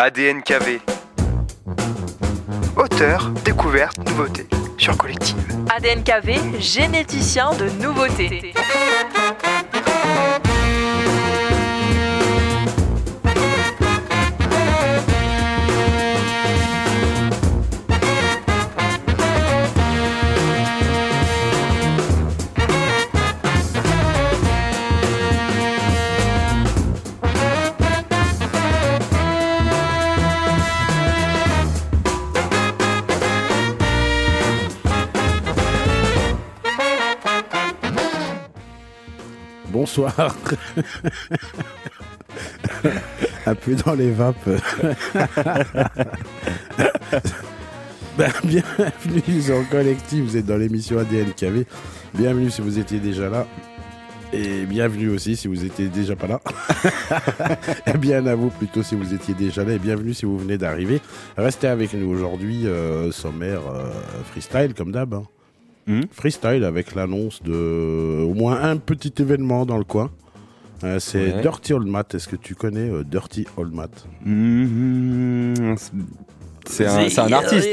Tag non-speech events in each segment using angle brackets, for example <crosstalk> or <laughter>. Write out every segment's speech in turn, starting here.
ADNKV. Auteur, découverte, nouveauté sur Collective. ADNKV, généticien de nouveautés. Bonsoir. Un peu dans les vapes. Ben, bienvenue sur Collectif, vous êtes dans l'émission ADNKV. Bienvenue si vous étiez déjà là. Et bienvenue aussi si vous étiez déjà pas là. et bien à vous plutôt si vous étiez déjà là. Et bienvenue si vous venez d'arriver. Restez avec nous aujourd'hui, euh, sommaire euh, freestyle comme d'hab. hein. Hmm. Freestyle avec l'annonce de au moins un petit événement dans le coin. Euh, c'est Ouais. Dirty Old Matt. Est-ce que tu connais euh, Dirty Old Matt? Mhm. C'est un, artiste.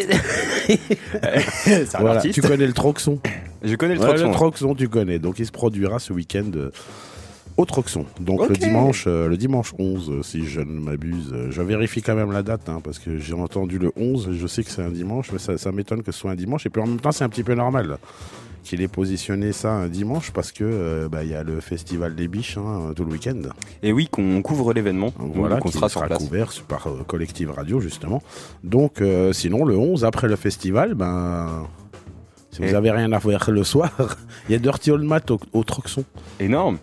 <laughs> c'est un Voilà, artiste. Tu connais le Troxon? Je connais le Ouais, Troxon. Le Troxon, tu connais. Donc il se produira ce week-end euh, au Troxon. Donc le dimanche, euh, le dimanche 11, euh, si je ne m'abuse. Euh, Je vérifie quand même la date hein, parce que j'ai entendu le 11. Je sais que c'est un dimanche, mais ça, ça m'étonne que ce soit un dimanche. Et puis en même temps, c'est un petit peu normal qu'il ait positionné ça un dimanche parce que euh, bah, il y a le festival des biches hein, tout le week-end. Et oui, qu'on couvre l'événement. Voilà, qu'on qui sera sur place. couvert par euh, Collective Radio justement. Donc euh, sinon le 11 après le festival, ben si vous avez rien à faire le soir, <laughs> il y a Dirty Old Matt au, au Troxon. Énorme.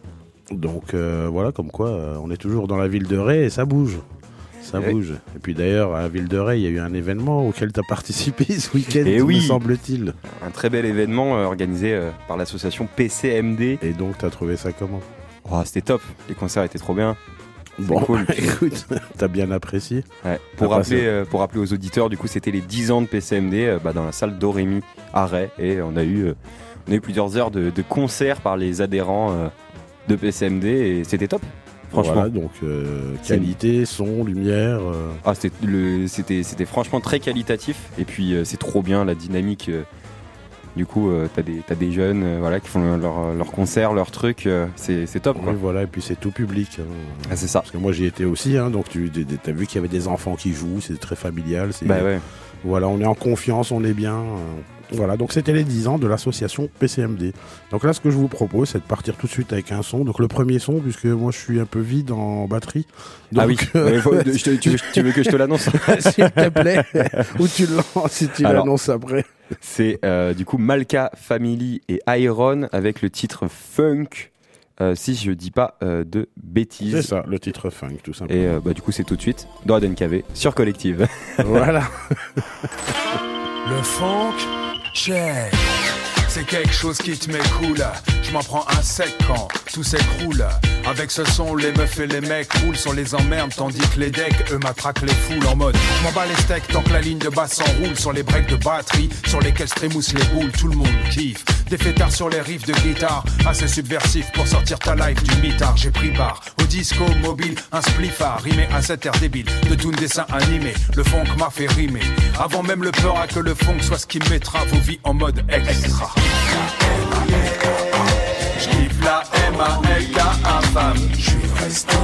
Donc euh, voilà, comme quoi euh, on est toujours dans la ville de Ray et ça bouge. Ça bouge. Et puis d'ailleurs, à la ville de Ray, il y a eu un événement auquel tu as participé ce week-end, Eh me oui. semble-t-il. Un très bel événement euh, organisé par l'association PCMD. Et donc, tu as trouvé ça comment? Oh, C'était top. Les concerts étaient trop bien. Bon, cool. <laughs> écoute, <laughs> t'as bien apprécié. Ouais. Pour, rappeler, passé. euh, pour rappeler aux auditeurs, du coup, c'était les 10 ans de PCMD euh, bah, dans la salle d'Orémy à Ray. Et on a eu, euh, on a eu plusieurs heures de, de concerts par les adhérents de PCMD et c'était top. Franchement. Voilà, donc euh, qualité, son, lumière. euh, Ah, c'était le- c'était c'était franchement très qualitatif et puis euh, c'est trop bien la dynamique. du coup, t'as des t'as des jeunes voilà qui font leur leur concert, leur truc, c'est c'est top quoi. oui, voilà, et puis c'est tout public. hein. Ah, c'est ça. Parce que moi j'y étais aussi, hein, donc tu as vu qu'il y avait des enfants qui jouent, c'est très familial. c'est- Bah ouais. Voilà, on est en confiance, on est bien. Voilà, donc c'était les 10 ans de l'association PCMD. Donc là, ce que je vous propose, c'est de partir tout de suite avec un son. Donc le premier son, puisque moi je suis un peu vide en batterie. ah oui. euh, Ouais, faut- je te- tu, veux, tu veux que je te l'annonce <laughs> S'il te plaît, ou tu le lances si tu l'annonces après. C'est euh, du coup Malka Family et Iron avec le titre Funk. euh, si je dis pas euh, de C'est bêtises. ça, le titre funk, tout simplement. Et euh, bah, du coup, c'est tout de suite dans ADNKV sur Collective. voilà. <laughs> Le funk, check. C'est quelque chose qui te cool. Je m'en prends un sec quand tout s'écroule. Avec ce son, les meufs et les mecs roulent sur les emmerdes, tandis que les decks, eux, matraquent les foules en mode. Je m'en bats les steaks tant que la ligne de basse s'enroule sur les breaks de batterie, sur lesquels se trémoussent les boules. Tout le monde kiffe. Des fêtards sur les riffs de guitare, assez subversif pour sortir ta life du mitard. J'ai pris part au disco mobile, un spliffard, rimé à cet air débile de tout dessin animé. Le funk m'a fait rimer. Avant même le peur à que le funk soit ce qui mettra vos vies en mode extra. J'kiffe la M-A-L-K-A femme. J'suis resté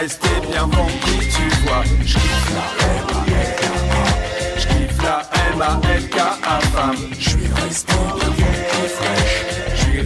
rester bien funky, tu vois. M-A-L-K-A. J'kiffe la. J'suis resté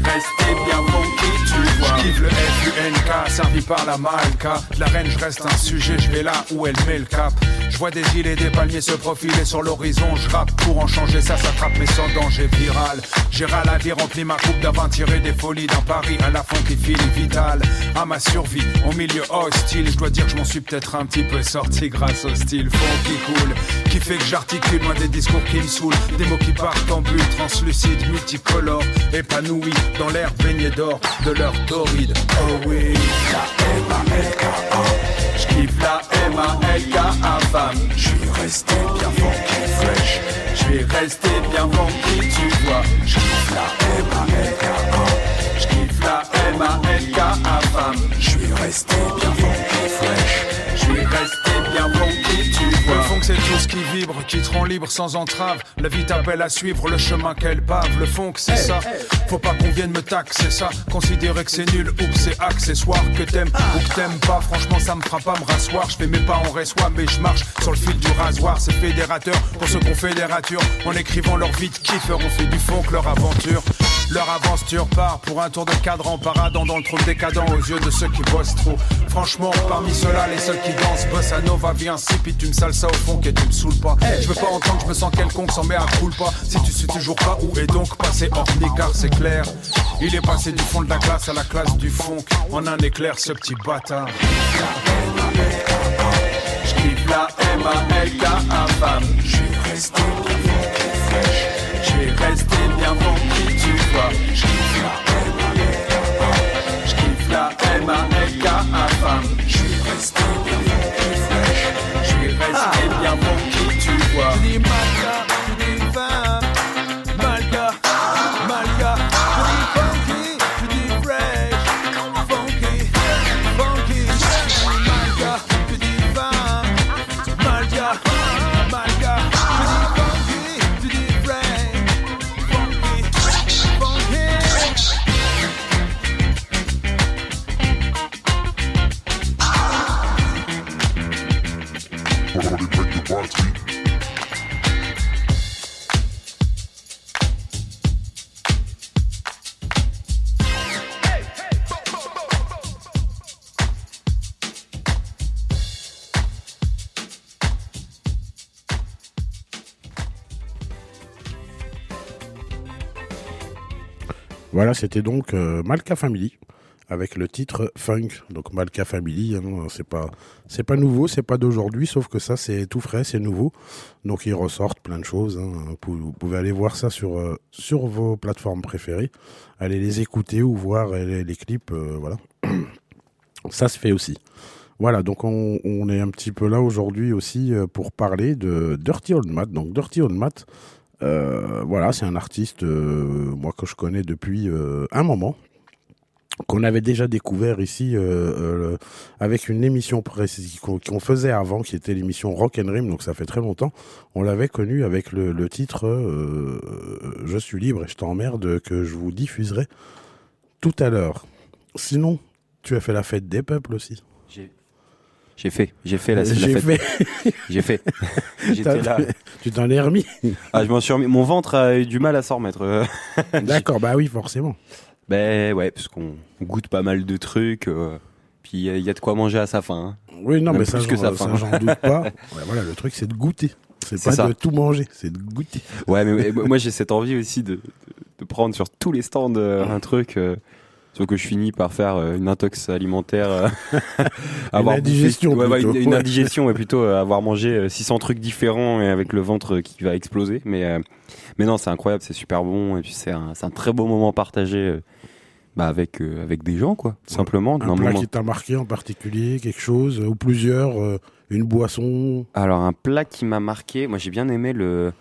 resté bien funky, tu vois. Le F-U-N-K, servi par la Malka. La reine, j'reste un sujet, j'vais là où elle met le cap. Je vois des îles et des palmiers se profiler sur l'horizon. Je rappe pour en changer, ça s'attrape mais sans danger viral. J'ai la vie, rempli ma coupe d'avant, tiré des folies d'un pari à la fin qui file vital. À ma survie, au milieu hostile, je dois dire que je m'en suis peut-être un petit peu sorti grâce au style fond qui coule. Qui fait que j'articule loin des discours qui me saoulent. Des mots qui partent en bulle, translucides, multicolores. Épanouis dans l'air baigné d'or de leur torride. Oh oui, la M-A-L-K-A. J'kiffe la M-A-L-K-A femme. J'suis resté bien funky fresh. J'vais rester bien funky, tu vois. J'kiffe la M-A-L-K-A. J'kiffe la M-A-L-K-A femme. J'suis resté bien funky fresh. J'vais qui vibre, qui te rend libre sans entrave. La vie t'appelle à suivre le chemin qu'elle pave. Le funk, c'est ça. Faut pas qu'on vienne me taxer ça. Considérer que c'est nul ou que c'est accessoire. Que t'aimes ou que t'aimes pas. Franchement, ça me fera pas me rasseoir. Je fais mes pas en reçoit, mais je marche sur le fil du rasoir. C'est fédérateur pour ceux qu'on fédérature. En écrivant leur vie de kiff, on fait du funk leur aventure. Leur aventure part pour un tour de cadre en paradant dans le trou décadent aux yeux de ceux qui bossent trop. Franchement, parmi ceux-là, les seuls qui dansent, bossa nova, viens, si puis tu me salsa au fond et tu me saoules pas. Je veux pas entendre, je me sens quelconque, s'en met à coule pas. Si tu sais toujours pas où est donc passé hors car c'est clair. Il est passé du fond de la classe à la classe du fond. En un éclair, ce petit bâtard. Je kiffe la M-A-L-K-A femme. Je suis resté funky, C'était donc euh, Malka Family avec le titre Funk. Donc Malka Family, hein, c'est pas c'est pas nouveau, c'est pas d'aujourd'hui, sauf que ça c'est tout frais, c'est nouveau. Donc ils ressortent plein de choses. hein. Vous pouvez- aller voir ça sur euh, sur vos plateformes préférées, aller les écouter ou voir euh, les, clips, voilà. <coughs> Ça se fait aussi. Voilà, donc on, on est un petit peu là aujourd'hui aussi pour parler de Dirty Old Matt. Donc Dirty Old euh, voilà, c'est un artiste, euh, moi que je connais depuis euh, un moment, qu'on avait déjà découvert ici euh, euh, avec une émission qu'on faisait avant, qui était l'émission Rock and Rim, donc ça fait très longtemps. On l'avait connu avec le, titre euh, Je suis libre et je t'emmerde que je vous diffuserai tout à l'heure. Sinon, tu as fait la fête des peuples aussi. J'ai fait, j'ai fait la, J'ai fête. fait. J'ai fait. <laughs> J'étais là. Tu t'en es remis. Ah, je m'en suis remis. Mon ventre a eu du mal à s'en remettre. <laughs> D'accord, bah oui, forcément. Ben ouais, parce qu'on on goûte pas mal de trucs. euh, puis il y, a- de quoi manger à sa faim. hein. Oui, non, Même mais ça, que ça, ça, j'en doute pas. <laughs> Ouais, voilà, le truc, c'est de goûter. C'est pas ça. de tout manger, c'est de goûter. Ouais, mais, mais moi j'ai cette envie aussi de, de, de prendre sur tous les stands euh, un truc. euh, sauf que je finis par faire euh, une intox alimentaire. euh, <laughs> avoir bouffé- indigestion, ouais, ouais, une, plutôt, une ouais. indigestion, et <laughs> plutôt euh, avoir mangé euh, 600 trucs différents et avec le ventre qui va exploser. Mais, mais non, c'est incroyable, c'est super bon. Et puis c'est un, un très beau moment partagé bah, avec, euh, avec des gens, quoi. tout Simplement. Un plat moment. qui t'a marqué en particulier, quelque chose, euh, ou plusieurs, euh, une boisson? Alors un plat qui m'a marqué, moi j'ai bien aimé le,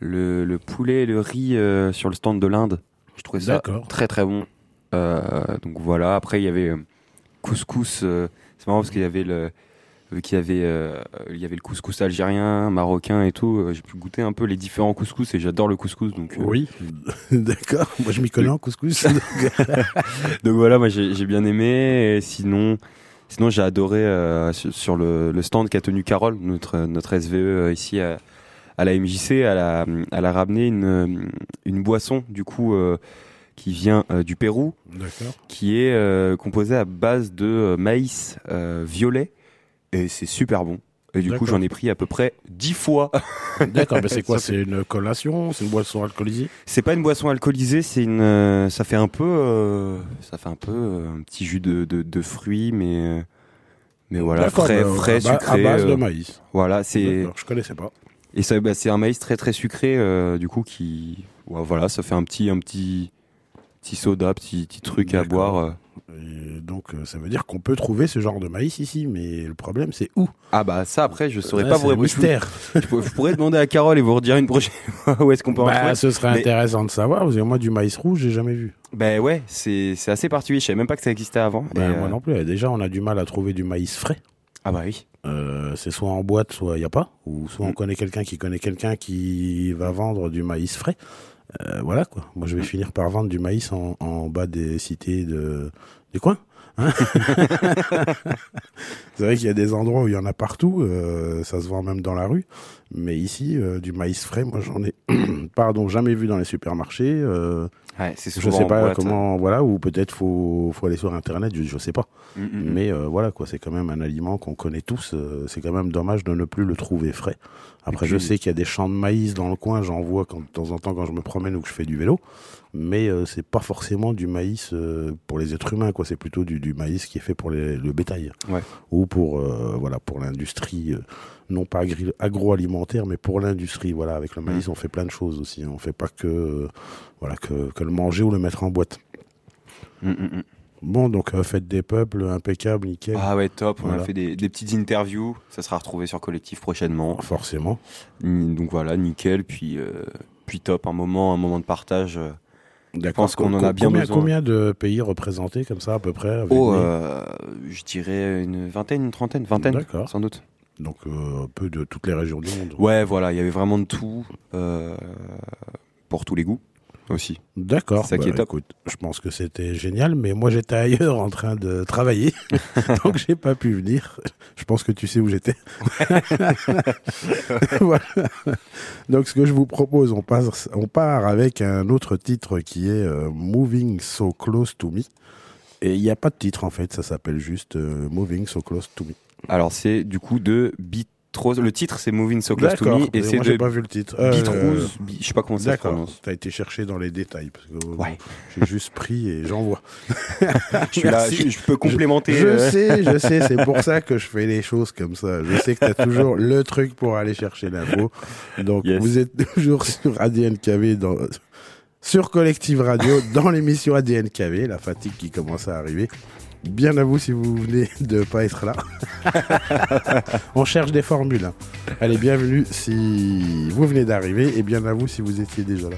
le, le poulet et le riz sur le stand de l'Inde. Je trouvais ça très très bon. Euh, donc voilà, après il y avait euh, couscous, euh, c'est marrant parce qu'il y avait le vu qu'il y avait euh, il y avait le couscous algérien, marocain et tout, euh, j'ai pu goûter un peu les différents couscous et j'adore le couscous donc euh, Oui, <laughs> d'accord. Moi, je m'y connais en couscous. <laughs> Donc voilà, moi j'ai bien aimé. Et sinon, sinon j'ai adoré euh, sur, le, le stand qu'a tenu Carole, notre notre SVE ici à, à la MJC. Elle a, elle a ramené une une boisson du coup euh, qui vient euh, du Pérou, qui est euh, composée à base de euh, maïs violet et c'est super bon. Et du coup, j'en ai pris à peu près 10 fois. <laughs> D'accord, mais c'est <laughs> quoi? C'est une collation? C'est une boisson alcoolisée? C'est pas une boisson alcoolisée, c'est une. euh, ça fait un peu, euh, ça fait un peu euh, un petit jus de, de, de fruits, mais mais voilà, frais, frais, à, sucré. À base de maïs. voilà, c'est Je connaissais pas. et bah, c'est un maïs très très sucré, du coup qui, ouais, voilà, ça fait un petit un petit petit soda, petit petit truc à boire. euh. Et donc, euh, ça veut dire qu'on peut trouver ce genre de maïs ici, mais le problème, c'est où? Ah bah ça après, je saurais Là, pas vous répondre. Mystère. je pourrais- je pourrais demander à Carole et vous redire une prochaine <laughs> fois où est-ce qu'on peut en Bah, trouver. ce serait Mais- intéressant de savoir, parce que moi, du maïs rouge, j'ai jamais vu. Ben ouais, c'est c'est assez particulier. Je savais même pas que ça existait avant. Bah, et, Moi euh, non plus. Déjà, on a du mal à trouver du maïs frais. Ah bah oui. euh, c'est soit en boîte, soit il n'y a pas, ou soit on Mm. connaît quelqu'un qui connaît quelqu'un qui va vendre du maïs frais. Euh, voilà quoi. Moi, je vais finir par vendre du maïs en, en bas des cités de, des coins. hein. <laughs> c'est vrai qu'il y a des endroits où il y en a partout, euh, ça se vend même dans la rue. Mais ici, euh, du maïs frais, moi j'en ai, <clears throat> pardon, jamais vu dans les supermarchés. euh, Ouais, je sais pas boîte. comment, voilà, ou peut-être faut, faut aller sur internet, je, je sais pas. Mm, mm, mm. Mais euh, voilà, quoi, c'est quand même un aliment qu'on connaît tous. euh, c'est quand même dommage de ne plus le trouver frais. Après, je sais qu'il y a des champs de maïs dans le coin, j'en vois quand, de temps en temps quand je me promène ou que je fais du vélo. Mais euh, c'est pas forcément du maïs euh, pour les êtres humains, quoi. C'est plutôt du, du maïs qui est fait pour les- le bétail. Ouais. Ou pour, euh, voilà, pour l'industrie, euh, non pas agroalimentaire, mais pour l'industrie. Voilà, avec le maïs, on fait plein de choses aussi. On fait pas que, voilà, que, que le manger ou le mettre en boîte. Mm, mm, mm. Bon, donc euh, fête des peuples, impeccable, nickel. Ah ouais, top. On a fait des, des petites interviews. Ça sera retrouvé sur Collectif prochainement. Forcément. Donc voilà, nickel. Puis, euh, puis top. Un moment, un moment de partage. euh. D'accord. pense qu'on en a bien combien, besoin. Combien de pays représentés comme ça à peu près avec Oh, euh, je dirais une vingtaine, une trentaine, vingtaine, D'accord. sans doute. Donc un peu de toutes les régions du monde. Ouais, voilà, il y avait vraiment de tout. pour tous les goûts aussi. D'accord. Ça qui est top. Écoute, je pense que c'était génial, mais moi j'étais ailleurs en train de travailler, <laughs> donc j'ai pas pu venir. Je pense que tu sais où j'étais. <laughs> <laughs> voilà. Donc ce que je vous propose, on, passe, on part avec un autre titre qui est euh, Moving So Close to Me. Et il n'y a pas de titre en fait, ça s'appelle juste euh, Moving So Close to Me. Alors, c'est du coup de Le titre, c'est Moving So Close to. Me. Et c'est de pas vu le titre. Euh, Beatrose. Bi- Je sais pas comment ça se prononce. T'as été chercher dans les détails parce que euh, Ouais. j'ai juste pris et j'envoie. <laughs> Je suis là, je, je peux complémenter. Je euh, sais, je sais, c'est pour ça que je fais les choses comme ça. Je sais que t'as <laughs> toujours le truc pour aller chercher l'info. Donc Yes. vous êtes toujours sur ADNKV dans sur Collective Radio dans l'émission ADNKV, la fatigue qui commence à arriver. Bien à vous si vous venez de pas être là. <laughs> On cherche des formules. hein. Allez, bienvenue si vous venez d'arriver et bien à vous si vous étiez déjà là.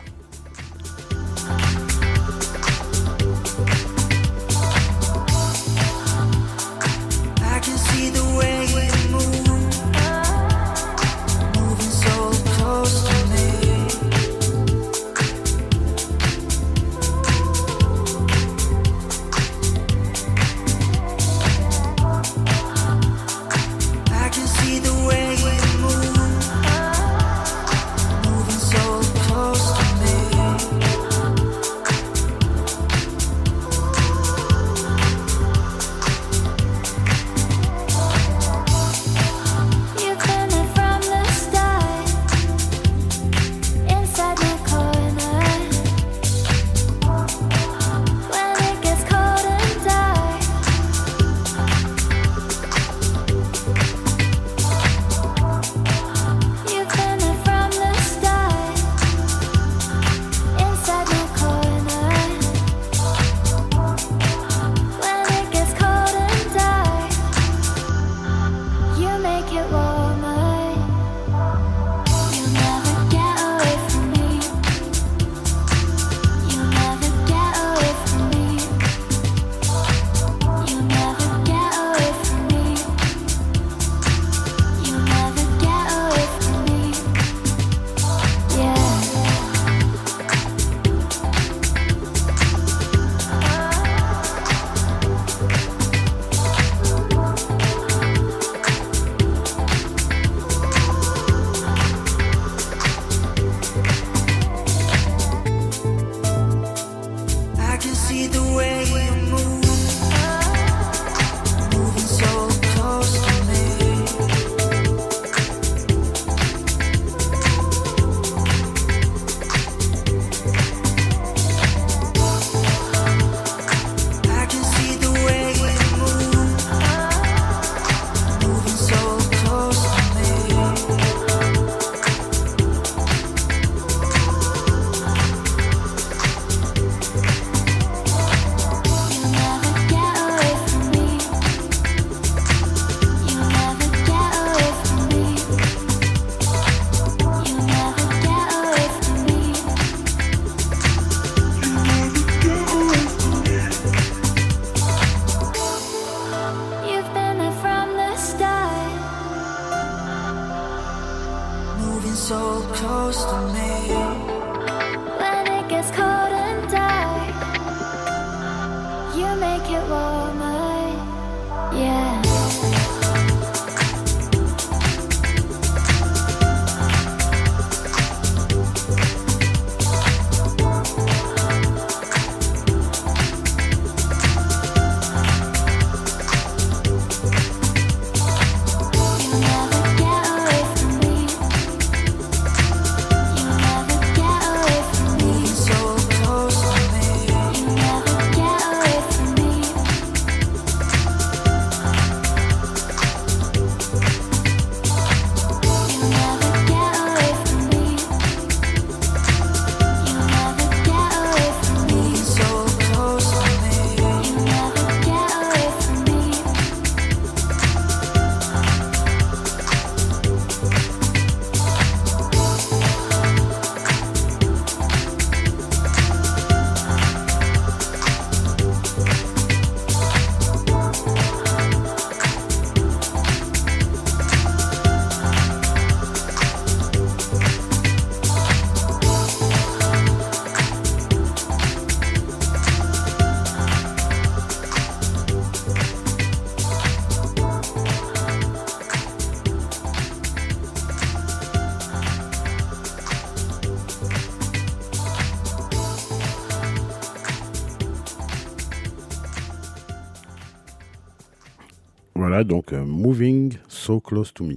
Donc euh, Moving So Close to Me.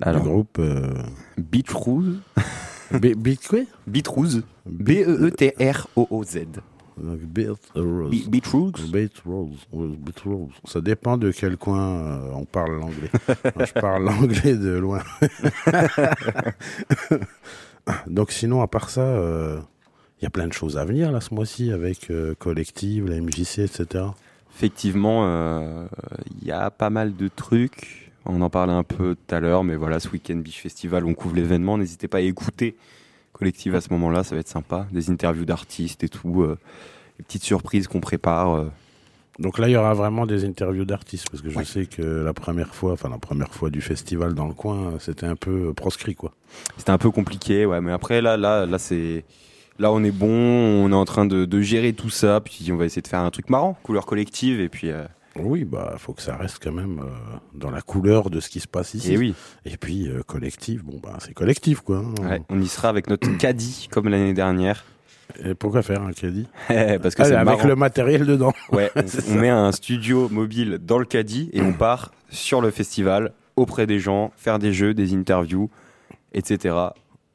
Alors, Le groupe Beat Rouge. B- Beat quoi? Beat Rouge. E Beat- B-E-E-T-R-O-O-Z. Donc, Beat Rose. Be- Beat Rouge. Beat Rose. Beat Rose. Ça dépend de quel coin euh, on parle l'anglais. <laughs> Moi, je parle l'anglais de loin. <laughs> Donc sinon, à part ça, euh, il y a plein de choses à venir là ce mois-ci avec euh, Collective, la MJC, etc. Effectivement, euh, il y a pas mal de trucs. On en parlait un peu tout à l'heure, mais voilà, ce week-end Beach Festival, on couvre l'événement. N'hésitez pas à écouter Collective à ce moment-là, ça va être sympa. Des interviews d'artistes et tout. euh, des petites surprises qu'on prépare. euh. Donc là, il y aura vraiment des interviews d'artistes parce que je Ouais. sais que la première fois, enfin la première fois du festival dans le coin, c'était un peu proscrit quoi. C'était un peu compliqué, ouais, mais après, là, là, là, c'est. Là, on est bon, on est en train de, de gérer tout ça, puis on va essayer de faire un truc marrant, couleur collective, et puis. euh, Oui, bah faut que ça reste quand même euh, dans la couleur de ce qui se passe ici. et oui, Et puis euh, collectif, bon bah c'est collectif quoi. hein. ouais, on y sera avec notre <clears throat> caddie, comme l'année dernière. Et pourquoi faire un caddie? <laughs> Parce que c'est avec marrant. le matériel dedans. <laughs> Ouais, <laughs> on, on met un studio mobile dans le caddie et on part sur le festival auprès des gens, faire des jeux, des interviews, etc.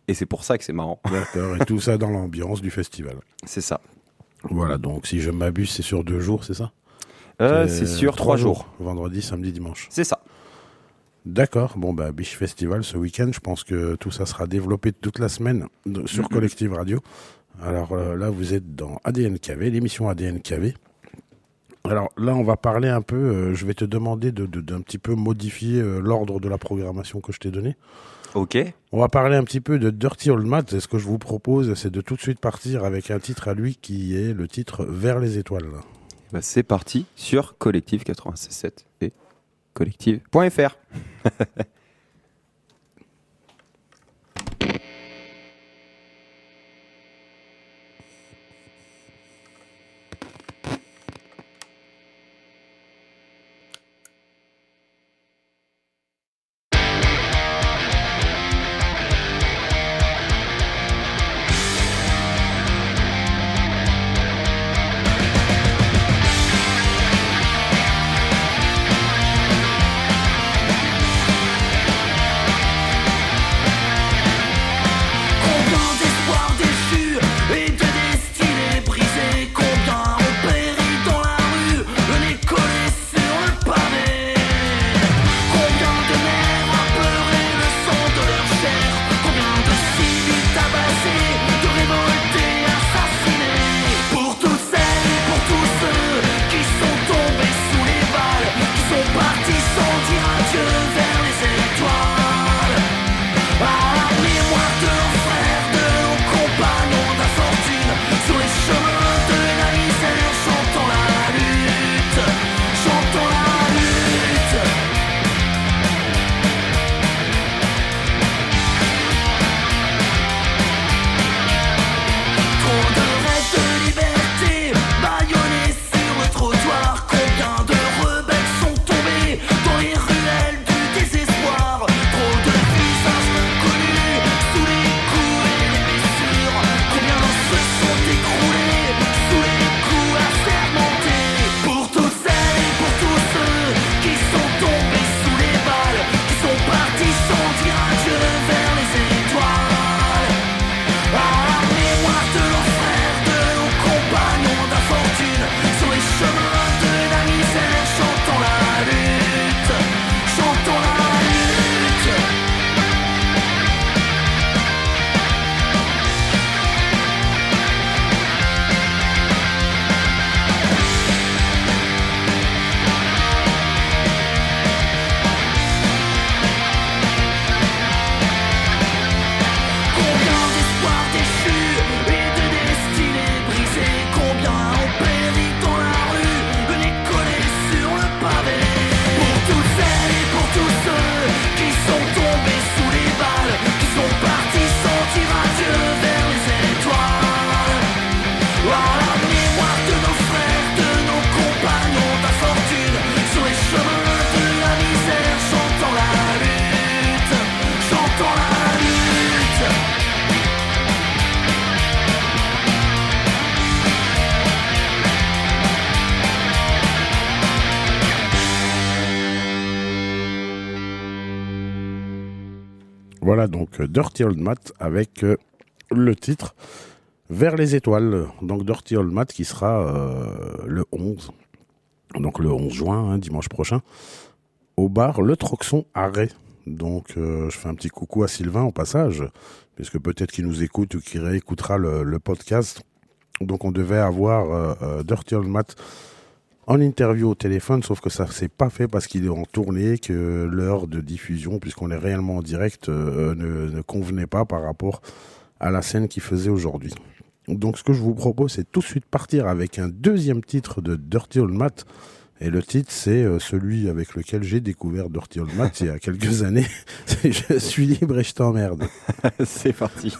Et c'est pour ça que c'est marrant. D'accord. Et tout ça dans l'ambiance du festival. C'est ça. Voilà. Donc si je m'abuse, c'est sur deux jours, c'est ça? Euh, c'est sur trois jours. Vendredi, samedi, dimanche. C'est ça. D'accord. Bon, bah, Biche Festival ce week-end, je pense que tout ça sera développé toute la semaine de- sur Collective Radio. Alors euh, là, vous êtes dans ADNKV, l'émission ADNKV. Alors là, on va parler un peu, euh, je vais te demander de- de- d'un petit peu modifier euh, l'ordre de la programmation que je t'ai donné. Ok. On va parler un petit peu de Dirty Old Matt. Et ce que je vous propose, c'est de tout de suite partir avec un titre à lui qui est le titre Vers les étoiles. Bah, c'est parti sur Collective 967 et collective.fr. <laughs> Voilà donc euh, Dirty Old Matt avec euh, le titre Vers les étoiles. Donc Dirty Old Matt qui sera euh, le 11, donc le 11 juin, hein, dimanche prochain, au bar Le Troxon Arrêt. Donc euh, je fais un petit coucou à Sylvain au passage, puisque peut-être qu'il nous écoute ou qu'il réécoutera le, podcast. Donc on devait avoir Dirty Old Matt en interview au téléphone, sauf que ça s'est pas fait parce qu'il est en tournée, que l'heure de diffusion, puisqu'on est réellement en direct, euh, ne, ne convenait pas par rapport à la scène qu'il faisait aujourd'hui. Donc ce que je vous propose, c'est tout de suite partir avec un deuxième titre de Dirty Old Matt. Et le titre, c'est euh, celui avec lequel j'ai découvert Dirty Old Matt il y a quelques <laughs> années. <laughs> Je suis libre et je t'emmerde. <laughs> C'est parti.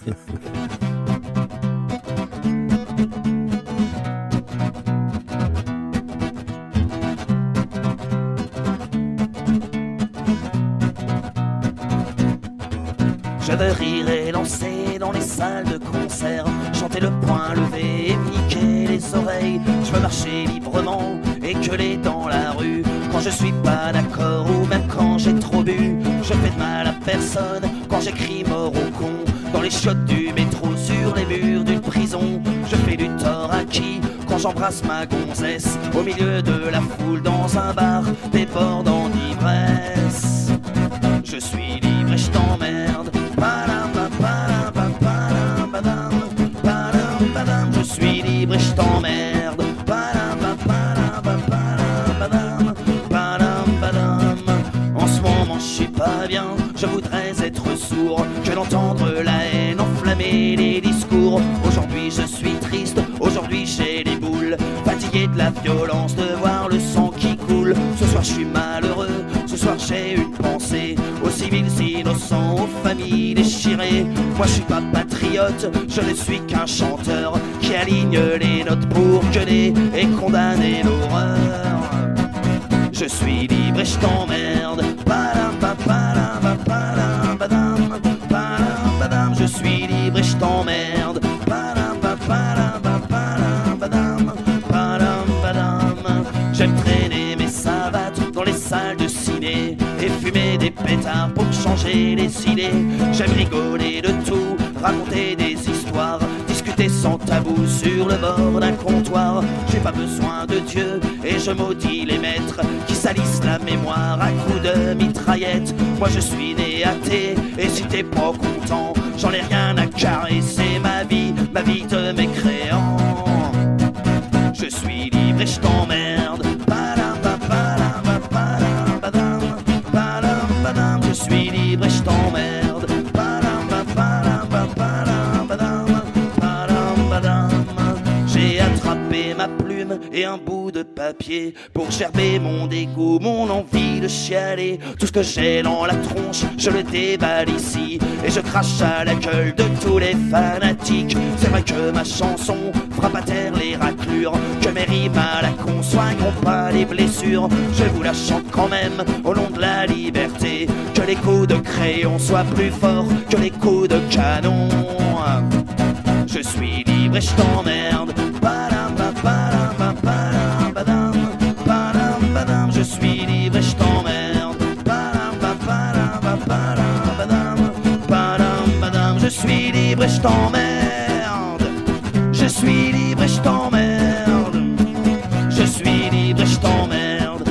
Veux rire et lancer dans les salles de concert, chanter le poing levé et niquer les oreilles. Je veux marcher librement et gueuler dans la rue quand je suis pas d'accord ou même quand j'ai trop bu. Je fais de mal à personne quand j'écris mort au con dans les chiottes du métro sur les murs d'une prison. Je fais du tort à qui? Quand j'embrasse ma gonzesse au milieu de la foule dans un bar débordant d'ivresse. Je suis libre libre et je t'emmerde. En ce moment, je suis pas bien. Je voudrais être sourd que d'entendre la haine enflammer les discours. Je suis triste. Aujourd'hui, j'ai les boules. Fatigué de la violence, de voir le sang qui coule. Ce soir, je suis malheureux. Ce soir, j'ai une pensée aux civils innocents, aux familles déchirées. Moi, je suis pas patriote, je ne suis qu'un chanteur qui aligne les notes pour gueuler et condamner l'horreur. Je suis libre et je t'emmerde. Je suis libre et je t'emmerde. J'aime traîner mes savates dans les salles de ciné et fumer des pétards pour changer les idées. J'aime rigoler de tout, raconter des histoires, discuter sans tabou sur le bord d'un comptoir. J'ai pas besoin de Dieu et je maudis les maîtres qui salissent la mémoire à coups de mitraillette. Moi je suis né athée et si t'es pas content, j'en ai rien à carrer. C'est ma vie, ma vie de mécréant. Je suis libre et je t'emmerde. Et un bout de papier pour gerber mon dégoût, mon envie de chialer. Tout ce que j'ai dans la tronche, je le déballe ici et je crache à la gueule de tous les fanatiques. C'est vrai que ma chanson frappe à terre les raclures, que mes rimes à la con pas les blessures. Je vous la chante quand même au nom de la liberté, que les coups de crayon soient plus forts que les coups de canon. Je suis libre et je t'emmerde. Libre et je t'emmerde. Je suis libre et je t'emmerde. Je suis libre et je t'emmerde.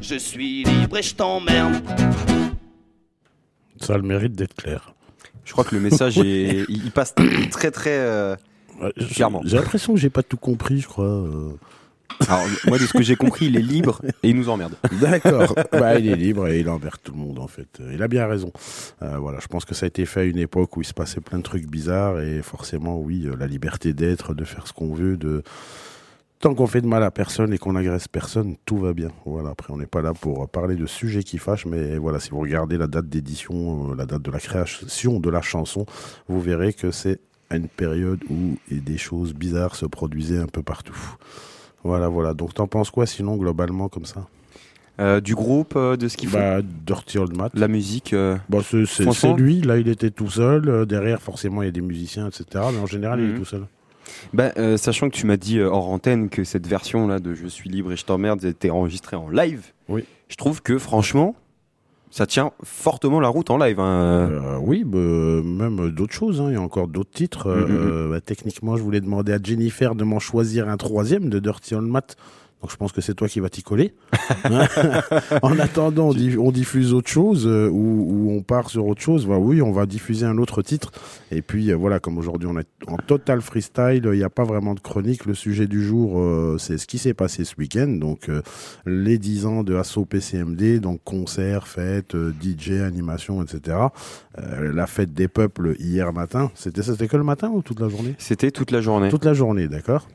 Je suis libre et je t'emmerde. Ça a le mérite d'être clair. Je crois que le message <laughs> est, il passe très très. euh, Ouais, Clairement. J'ai l'impression que j'ai pas tout compris, je crois. euh. Alors moi de ce que j'ai compris, il est libre et il nous emmerde. D'accord. bah, il est libre et il emmerde tout le monde, en fait. Il a bien raison. Euh, voilà, je pense que ça a été fait à une époque où il se passait plein de trucs bizarres et forcément, oui, euh, la liberté d'être, de faire ce qu'on veut. Tant qu'on fait de mal à personne et qu'on agresse personne, tout va bien. Voilà. Après, on n'est pas là pour parler de sujets qui fâchent, mais voilà, si vous regardez la date d'édition, euh, la date de la création de la chanson, vous verrez que c'est à une période où des choses bizarres se produisaient un peu partout. Voilà, voilà. Donc, t'en penses quoi sinon, globalement, comme ça? Euh, du groupe, euh, de ce qu'il fait, Bah, Dirty Old Matt. la musique. euh, Bon, c'est- lui, là, il était tout seul. Derrière, forcément, il y a des musiciens, etc. Mais en général, il Mhm. est tout seul. Bah, sachant que tu m'as dit hors antenne que cette version là de Je suis libre et je t'emmerde était enregistrée en live, Oui. je trouve que franchement, ça tient fortement la route en live. hein. Euh, oui, bah, même d'autres choses. hein. Il y a encore d'autres titres. Euh, Mhm. bah, techniquement, je voulais demander à Jennifer de m'en choisir un troisième de Dirty Old Mat. Donc je pense que c'est toi qui vas t'y coller. Hein <laughs> en attendant, on, di- on diffuse autre chose euh, ou, ou on part sur autre chose. Bah oui, on va diffuser un autre titre. Et puis euh, voilà, comme aujourd'hui on est en total freestyle, il n'y a pas vraiment de chronique. Le sujet du jour, euh, c'est ce qui s'est passé ce week-end. Donc les 10 ans de Asso PCMD, donc concerts, fêtes, DJ, animation, etc. La fête des peuples hier matin. C'était ça, c'était que le matin ou toute la journée? C'était toute la journée. toute la journée, d'accord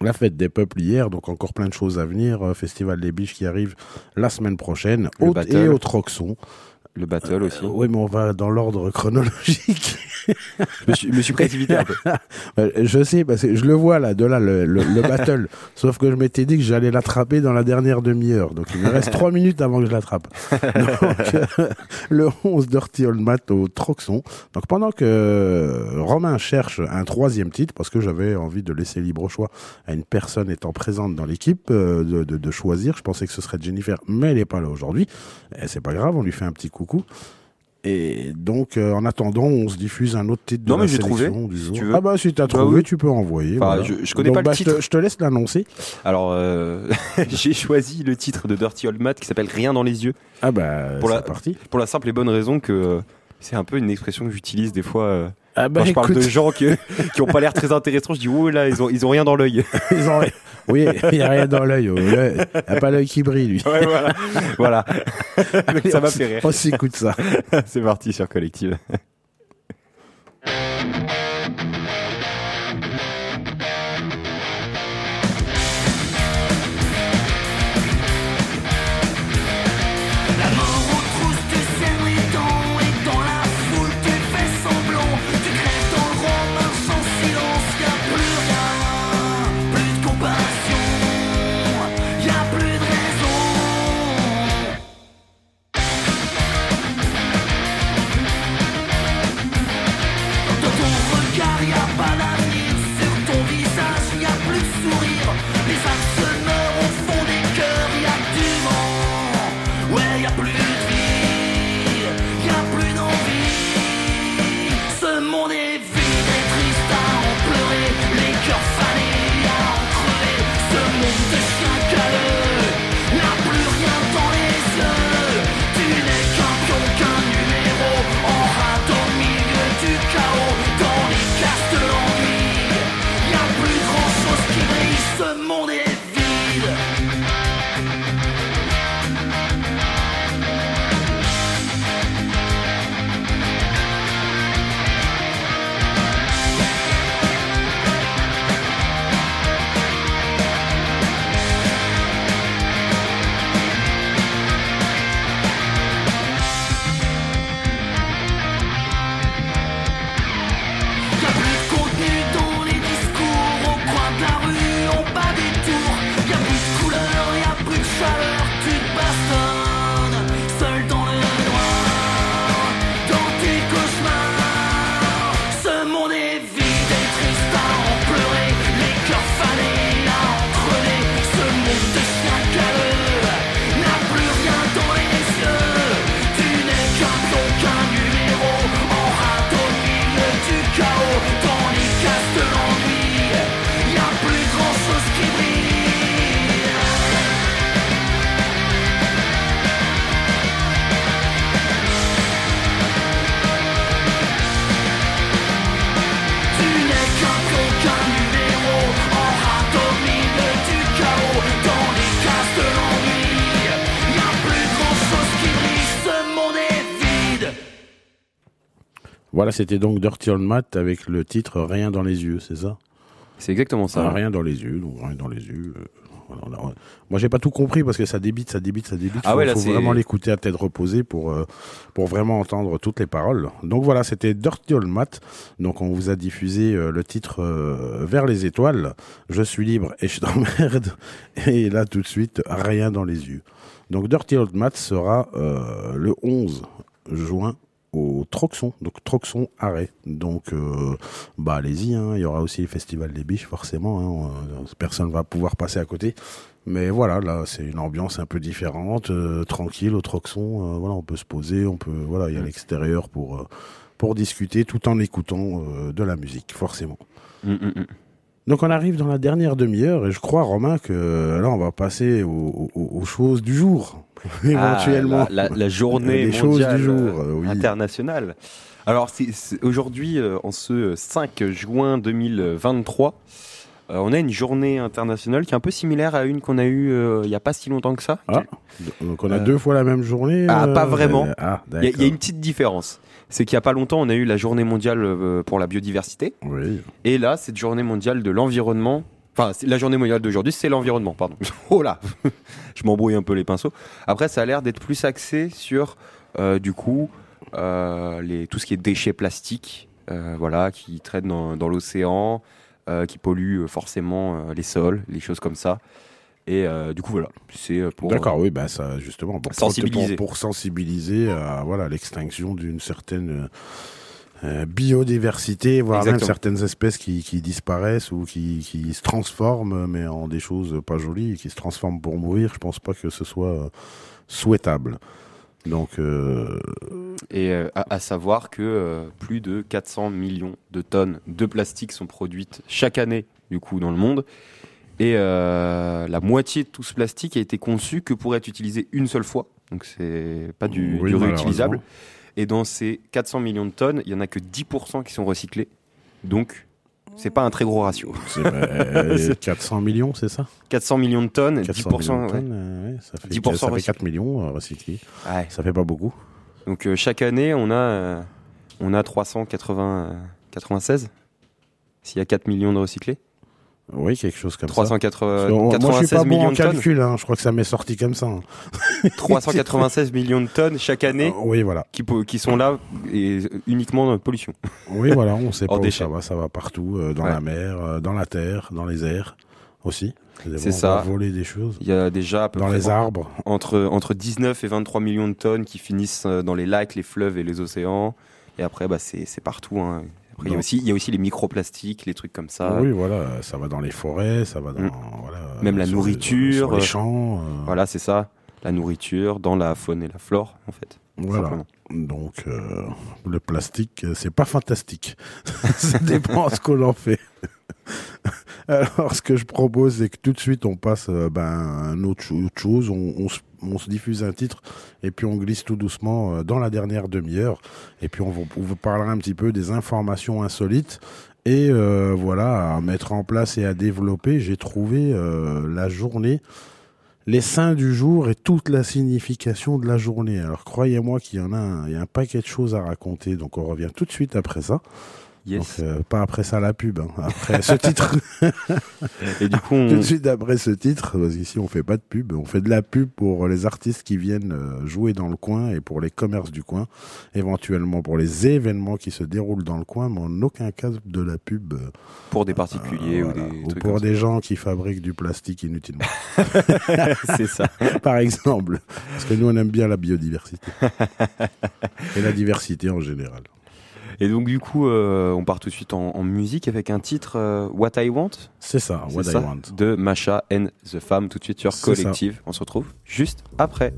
la fête des peuples hier, donc encore plein de choses à venir. Euh, Festival des biches qui arrive la semaine prochaine. Au- et au Troxon. Le battle aussi. Euh, oui, mais on va dans l'ordre chronologique. <laughs> Je me suis, je me suis précipité un peu. <laughs> Je sais, parce que je le vois là, de là, le, le- le battle. <laughs> Sauf que je m'étais dit que j'allais l'attraper dans la dernière demi-heure. Donc il me reste trois minutes avant que je l'attrape. Donc, euh, le 11 Dirty Old Mat au Troxon. Donc pendant que euh, Romain cherche un troisième titre, parce que j'avais envie de laisser libre choix à une personne étant présente dans l'équipe euh, de, de- de choisir. Je pensais que ce serait Jennifer, mais elle n'est pas là aujourd'hui. Et C'est pas grave, on lui fait un petit Et donc, euh, en attendant, on se diffuse un autre titre de Non, mais j'ai trouvé, si tu veux. Ah bah si t'as Bah trouvé, oui. tu peux envoyer. Enfin, voilà. je- je connais Donc, pas le bah, je te- titre. Je te laisse l'annoncer. Alors, euh, <laughs> j'ai choisi le titre de Dirty Old Mat qui s'appelle Rien dans les yeux. Ah bah Pour c'est la- parti. Pour la simple et bonne raison que euh, c'est un peu une expression que j'utilise des fois. Ah bah quand je parle de gens qui, <laughs> qui ont pas l'air très intéressants, je dis oh là, ils ont, ils ont rien dans l'œil. <laughs> ils ont- Oui, il n'y a rien dans l'œil. oh, Il n'y a pas l'œil qui brille, lui. Ouais, voilà. voilà. <laughs> Allez, Ça m'a fait rire. On s'écoute ça. C'est parti sur Collective. Voilà, c'était donc Dirty Old Mat avec le titre Rien dans les yeux, c'est ça? C'est exactement ça. Ah, Rien dans les yeux, donc rien dans les yeux. euh, voilà, Moi, j'ai pas tout compris parce que ça débite, ça débite, ça débite. Ah ouais, là, faut vraiment l'écouter à tête reposée pour euh, pour vraiment entendre toutes les paroles. Donc voilà, c'était Dirty Old Mat. Donc on vous a diffusé euh, le titre Vers les étoiles. Je suis libre et je <laughs> t'emmerde. Et là, tout de suite, rien dans les yeux. Donc Dirty Old Mat sera le 11 juin au Troxon, donc Troxon Arrêt. Donc, euh, bah allez-y, hein, il y aura aussi le Festival des Biches, forcément. Hein, euh, personne va pouvoir passer à côté. Mais voilà, là, c'est une ambiance un peu différente, euh, tranquille au Troxon. euh, voilà, on peut se poser, on peut, voilà, il y a l'extérieur pour pour discuter, tout en écoutant de la musique, forcément. Mm, mm, mm. Donc on arrive dans la dernière demi-heure et je crois Romain que euh, là on va passer aux, aux- aux choses du jour éventuellement. Ah, la, la- la journée Les choses mondiale du jour, euh, euh, oui. internationale. Alors aujourd'hui, euh, en ce 5 juin 2023, euh, on a une journée internationale qui est un peu similaire à une qu'on a eue euh, il n'y a pas si longtemps que ça. Ah, Donc on a Euh, deux fois la même journée. Ah, euh, pas vraiment. euh, Ah, Il y, a- y une petite différence. C'est qu'il n'y a pas longtemps, on a eu la journée mondiale euh, pour la biodiversité. Oui. Et là, cette journée mondiale de l'environnement. Enfin, la journée mondiale d'aujourd'hui, c'est l'environnement, pardon. <laughs> oh là <laughs> Je m'embrouille un peu les pinceaux. Après, ça a l'air d'être plus axé sur, euh, du coup, euh, les, tout ce qui est déchets plastiques, euh, voilà, qui traînent dans, dans l'océan, qui polluent forcément les sols, les choses comme ça. Et euh, du coup, voilà, c'est euh, pour. D'accord, oui, bah ça justement pour Sensibiliser. pour, pour sensibiliser à voilà l'extinction d'une certaine euh, biodiversité, voire même certaines espèces qui, qui disparaissent ou qui, qui se transforment, mais en des choses pas jolies, qui se transforment pour mourir. Je pense pas que ce soit euh, souhaitable. Donc, euh, Et euh, à, à savoir que euh, plus de 400 millions de tonnes de plastique sont produites chaque année, du coup, dans le monde. Et euh, la moitié de tout ce plastique a été conçu que pour être utilisé une seule fois. Donc c'est pas du, Oui, du réutilisable. Et dans ces 400 millions de tonnes, il y en a que 10% qui sont recyclés. Donc c'est pas un très gros ratio. c'est <laughs> euh, C'est- 400 millions, c'est ça? 400 millions de tonnes, 400 10%. millions de ouais. tonnes, euh, ouais, ça fait, 10% ça fait recyclés. 4 millions euh, recyclés. Ouais. Ça fait pas beaucoup. Donc euh, chaque année, on a, euh, on a 380, euh, 96. S'il y a 4 millions de recyclés. Oui, quelque chose comme ça. 380, Moi, je suis pas 96 bon millions en de tonnes. calcul, hein. je crois que ça m'est sorti comme ça. hein. <laughs> 396 millions de tonnes chaque année Euh, oui, voilà. qui, sont là et uniquement dans la pollution. <laughs> Oui, voilà, on sait pas où ça va. Ça va partout, euh, dans Ouais. la mer, euh, dans la terre, dans les airs aussi. C'est ça. voler des choses. Il y a déjà à peu Dans près les arbres. entre, entre 19 et 23 millions de tonnes qui finissent dans les lacs, les fleuves et les océans. Et après, bah, c'est c'est partout. hein. Après, il y, a aussi, il y a aussi les microplastiques, les trucs comme ça. Oui, voilà, ça va dans les forêts, ça va dans. Mm. voilà, Même la sur les- nourriture, sur euh, les champs. euh, Voilà, c'est ça. La nourriture, dans la faune et la flore, en fait. Voilà. simplement. Donc, euh, le plastique, euh, c'est pas fantastique. <laughs> ça dépend ce qu'on en fait. <laughs> Alors, ce que je propose, c'est que tout de suite, on passe euh, ben, à une autre, cho- autre chose. On, se, diffuse un titre et puis on glisse tout doucement euh, dans la dernière demi-heure. Et puis, on vous, parlera un petit peu des informations insolites. Et euh, voilà, à mettre en place et à développer, j'ai trouvé la journée les saints du jour et toute la signification de la journée. Alors croyez-moi qu'il y en a il y a un paquet de choses à raconter, donc on revient tout de suite après ça. Yes. Donc, euh, pas après ça la pub, hein. après ce <laughs> titre, Et du coup, tout de suite après ce titre, parce qu'ici on fait pas de pub, on fait de la pub pour les artistes qui viennent euh, jouer dans le coin et pour les commerces du coin, éventuellement pour les événements qui se déroulent dans le coin, mais en aucun cas de la pub euh, pour des particuliers voilà. ou des ou trucs pour des gens qui fabriquent du plastique inutilement. <laughs> <laughs> C'est ça. par exemple, parce que nous on aime bien la biodiversité et la diversité en général. Et donc, du coup, euh, on part tout de suite en, en musique avec un titre, euh, What I Want. C'est ça, what ça, I want. de Masha and the Femme, tout de suite sur ça. Collective. On se retrouve juste après.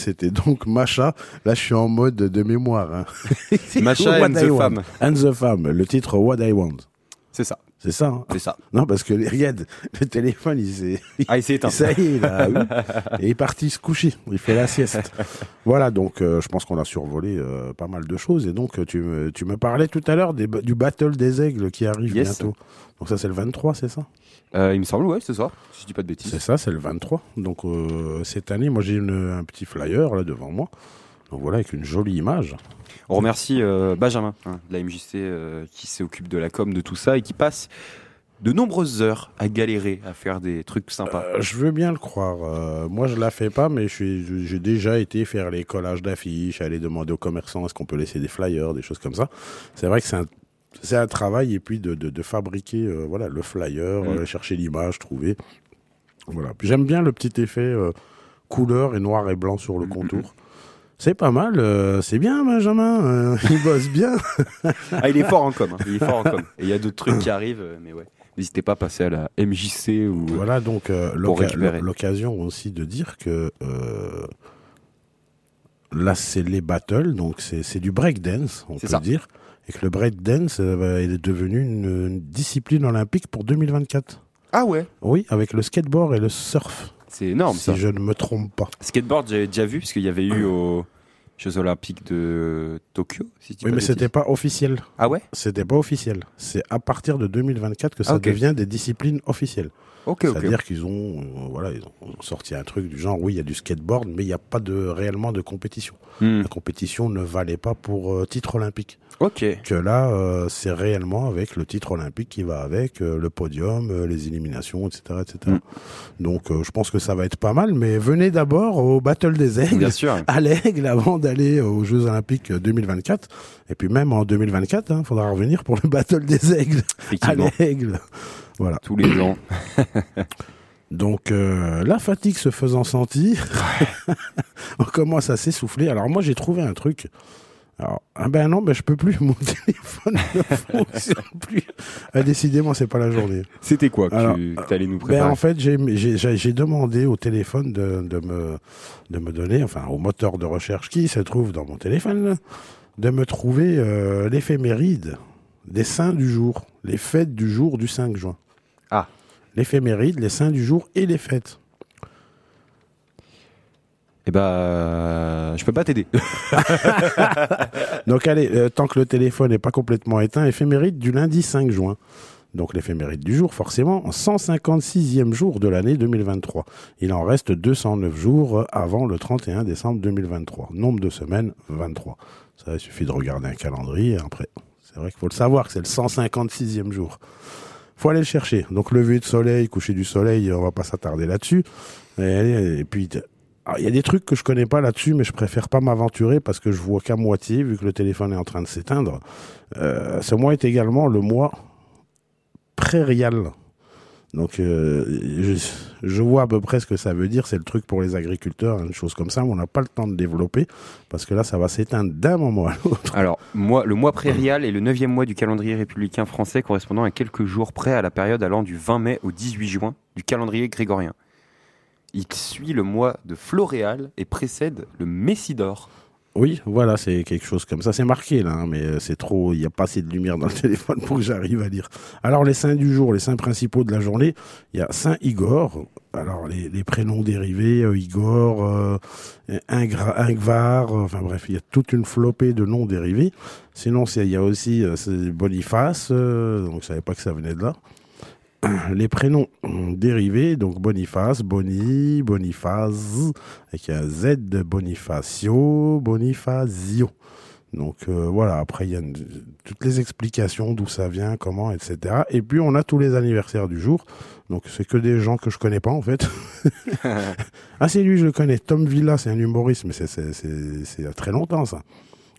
C'était donc Macha. Là, je suis en mode de mémoire. hein. <laughs> Macha What and I the Want. Femme. And the Femme, le titre What I Want. C'est ça. Hein C'est ça. <laughs> non, parce que regarde, <laughs> le téléphone, il s'est. Ah, il s'est éteint. Ça y est, là, oui. Et il est parti se coucher. Il fait la sieste. <laughs> voilà, donc euh, je pense qu'on a survolé euh, pas mal de choses. Et donc, tu me, tu me parlais tout à l'heure du Battle des Aigles qui arrive Yes. bientôt. Donc, ça, c'est le 23, c'est ça? Euh, il me semble, ouais, c'est ça. Si je dis pas de bêtises. C'est ça, c'est le 23. Donc, euh, cette année, moi, j'ai un petit flyer là devant moi. Donc, voilà, avec une jolie image. On remercie euh, Benjamin hein, de la MJC euh, qui s'occupe de la com, de tout ça et qui passe de nombreuses heures à galérer, à faire des trucs sympas. Euh, je veux bien le croire. Moi, je la fais pas, mais j'ai déjà été faire les collages d'affiches, aller demander aux commerçants est-ce qu'on peut laisser des flyers, des choses comme ça. C'est vrai que c'est un, c'est un travail et puis de, de, de fabriquer euh, voilà le flyer, Mm. euh, chercher l'image, trouver. Voilà. J'aime bien le petit effet euh, couleur et noir et blanc sur le Mm, contour. C'est pas mal, euh, c'est bien Benjamin, euh, il bosse bien. Ah, il est fort en com. hein, Il est fort en com. Et il y a d'autres trucs qui arrivent, euh, mais ouais. N'hésitez pas à passer à la MJC ou. Voilà donc euh, l'occasion aussi de dire que là c'est les battles, donc c'est du breakdance, on peut ça. dire, et que le breakdance est devenu une, une discipline olympique pour 2024. Ah ouais? Oui, avec le skateboard et le surf, C'est énorme si ça. je ne me trompe pas. Skateboard, j'avais déjà vu parce qu'il y avait eu aux Jeux Olympiques de Tokyo. Si dis Oui, mais c'était pas officiel. Ah ouais? C'était pas officiel. C'est à partir de 2024 que ça Ah, devient des disciplines officielles. C'est-à-dire qu'ils ont, euh, voilà, ils ont sorti un truc du genre, oui, il y a du skateboard, mais il n'y a pas de réellement de compétition. Hmm. La compétition ne valait pas pour euh, titre olympique. Ok. Que là, euh, c'est réellement avec le titre olympique qui va avec, le podium, les éliminations, etc. etc. Mm. Donc je pense que ça va être pas mal, mais venez d'abord au Battle des Aigles, Bien sûr. <laughs> à l'Aigle, avant d'aller aux Jeux Olympiques 2024. Et puis même en 2024, il faudra revenir pour le Battle des Aigles, à l'Aigle. Voilà. Tous les ans. <coughs> Donc euh, la fatigue se faisant sentir, <laughs> on commence à s'essouffler. Alors moi j'ai trouvé un truc. Alors, ah ben non, ben je peux plus, <laughs> mon téléphone ne fonctionne plus. Ah, décidément, c'est pas la journée. C'était quoi que Alors, tu allais nous Ben, préparer en fait, j'ai- demandé au téléphone de, de, me, de me donner, enfin au moteur de recherche qui se trouve dans mon téléphone, de me trouver euh, l'éphéméride des saints du jour, les fêtes du jour du 5 juin. L'éphéméride, les saints du jour et les fêtes. Eh bah, je peux pas t'aider. <laughs> Donc allez, euh, tant que le téléphone n'est pas complètement éteint, éphéméride du lundi 5 juin. Donc l'éphéméride du jour, forcément, 156e jour de l'année 2023. Il en reste 209 jours avant le 31 décembre 2023. Nombre de semaines, 23. Ça, il suffit de regarder un calendrier après. C'est vrai qu'il faut le savoir que c'est le 156e jour. Faut aller le chercher. Donc lever de soleil, coucher du soleil, on va pas s'attarder là-dessus. Et, puis alors, il y a des trucs que je connais pas là-dessus, mais je préfère pas m'aventurer parce que je vois qu'à moitié, vu que le téléphone est en train de s'éteindre. Euh, ce mois est également le mois prairial. Donc, euh, je, je vois à peu près ce que ça veut dire. C'est le truc pour les agriculteurs, une chose comme ça. Mais on n'a pas le temps de développer parce que là, ça va s'éteindre d'un moment à l'autre. Alors, moi, le mois <laughs> prairial est le 9e mois du calendrier républicain français correspondant à quelques jours près à la période allant du 20 mai au 18 juin du calendrier grégorien. Il suit le mois de Floréal et précède le Messidor. Oui, voilà, c'est quelque chose comme ça. C'est marqué là, hein, mais euh, c'est trop. Il n'y a pas assez de lumière dans le <laughs> téléphone pour que j'arrive à lire. Alors, les saints du jour, les saints principaux de la journée, il y a Saint Igor. Alors, les, prénoms dérivés, euh, Igor, euh, Ingvar, enfin bref, il y a toute une flopée de noms dérivés. Sinon, il y a aussi Boniface, donc je savais pas que ça venait de là. <clears throat> Les prénoms dérivés, donc Boniface, Boni, Boniface, avec un Z de Bonifacio, Bonifazio. Donc euh, voilà, après il y a une- toutes les explications d'où ça vient, comment, etc. Et puis on a tous les anniversaires du jour. Donc c'est que des gens que je connais pas en fait. <laughs> ah c'est lui, je le connais. Tom Villa, c'est un humoriste, mais c'est- c'est c'est- c'est il y a très longtemps ça.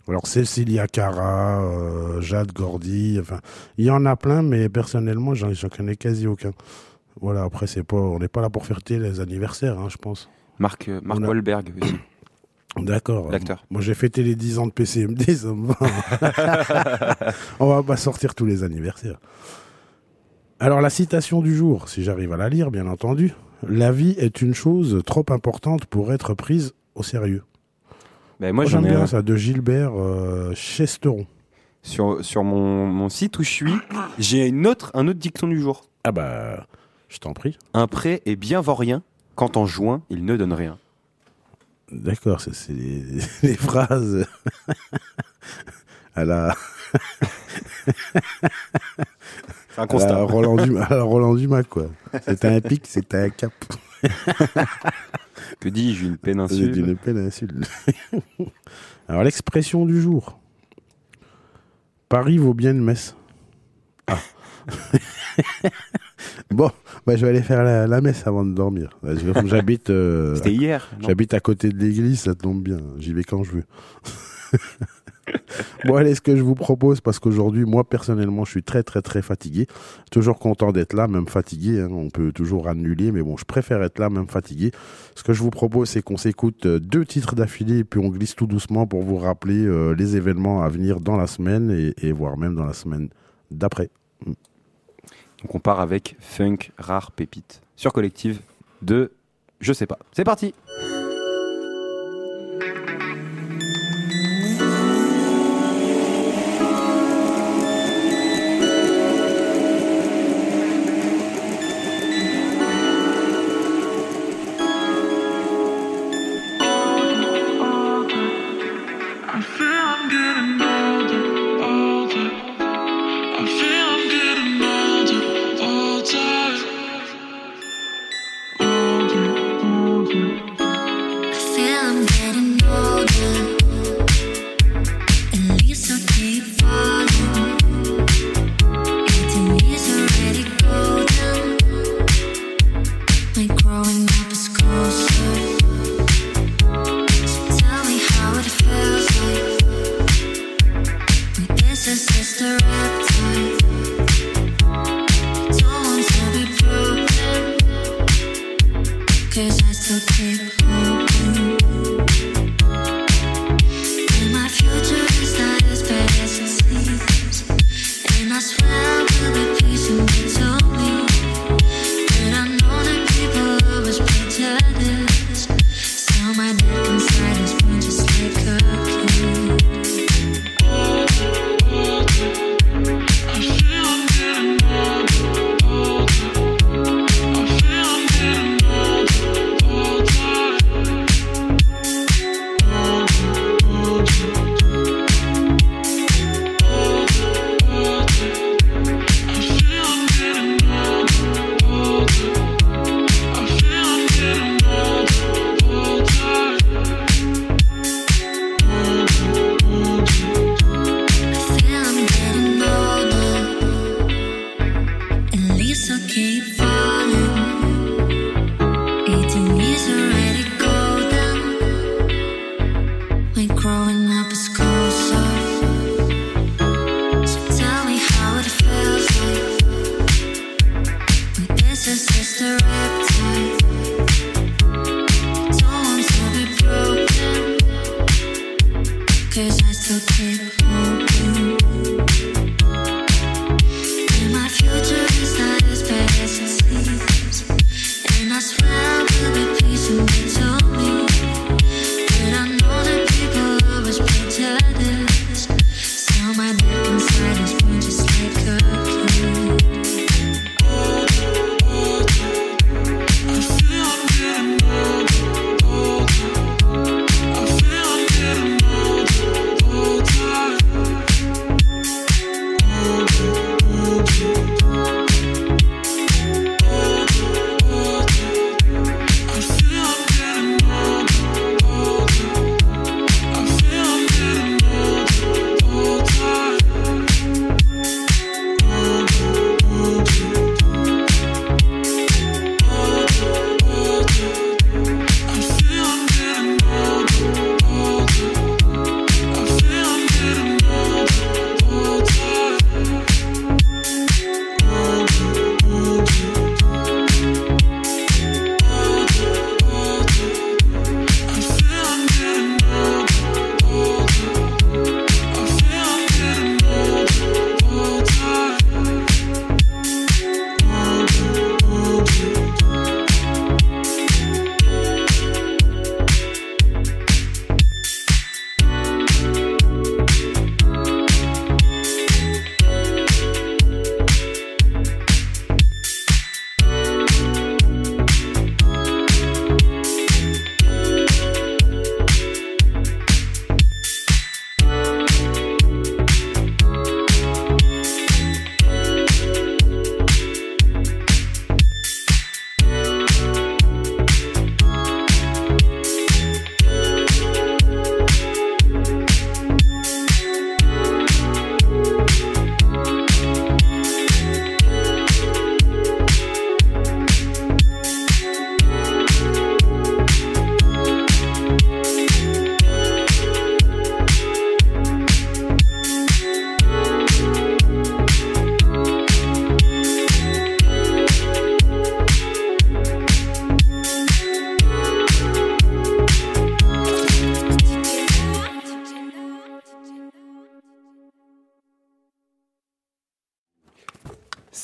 Alors Cécilia Cara, euh, Jade Gordy, enfin il y en a plein, mais personnellement j'en connais quasi aucun. Voilà, après c'est pas, on n'est pas là pour fêter les anniversaires, hein, je pense. Marc, euh, Marc a- Wahlberg aussi, <coughs> D'accord. l'acteur. Moi, j'ai fêté les 10 ans de PCMD, ça me va. <laughs> On va pas sortir tous les anniversaires. Alors, la citation du jour, si j'arrive à la lire, bien entendu. La vie est une chose trop importante pour être prise au sérieux. Ben, moi, Moi, j'en j'aime ai bien un. ça, de Gilbert euh, Chesteron. Sur, sur mon, mon site où je suis, j'ai une autre, un autre dicton du jour. Ah bah, je t'en prie. Un prêt est bien vaurien quand en juin, il ne donne rien. D'accord, c'est c'est les, <laughs> les phrases <laughs> à la, C'est un à la Roland, Dumas, à la Roland Dumas, quoi. <laughs> C'était un pic, c'était un cap. Que dis-je, une péninsule une péninsule. <laughs> Alors, l'expression du jour. Paris vaut bien une messe. Ah. <laughs> bon, bah, je vais aller faire la, la messe avant de dormir. J'habite euh, C'était hier. j'habite à côté de l'église, ça tombe bien. J'y vais quand je veux. <laughs> <laughs> bon, allez, ce que je vous propose, parce qu'aujourd'hui, moi, personnellement, je suis très, très, très fatigué. Toujours content d'être là, même fatigué. hein. On peut toujours annuler, mais bon, je préfère être là, même fatigué. Ce que je vous propose, c'est qu'on s'écoute euh, deux titres d'affilée, et puis on glisse tout doucement pour vous rappeler euh, les événements à venir dans la semaine, et, et voire même dans la semaine d'après. Donc on part avec Funk Rare Pépite sur Collective de Je sais pas. C'est parti